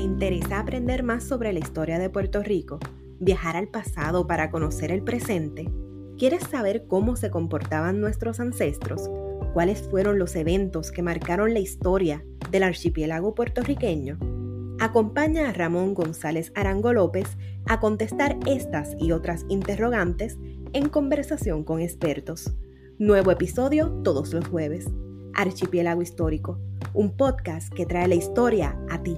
interesa aprender más sobre la historia de Puerto Rico? ¿Viajar al pasado para conocer el presente? ¿Quieres saber cómo se comportaban nuestros ancestros? ¿Cuáles fueron los eventos que marcaron la historia del archipiélago puertorriqueño? Acompaña a Ramón González Arango López a contestar estas y otras interrogantes en conversación con expertos. Nuevo episodio todos los jueves. Archipiélago Histórico, un podcast que trae la historia a ti.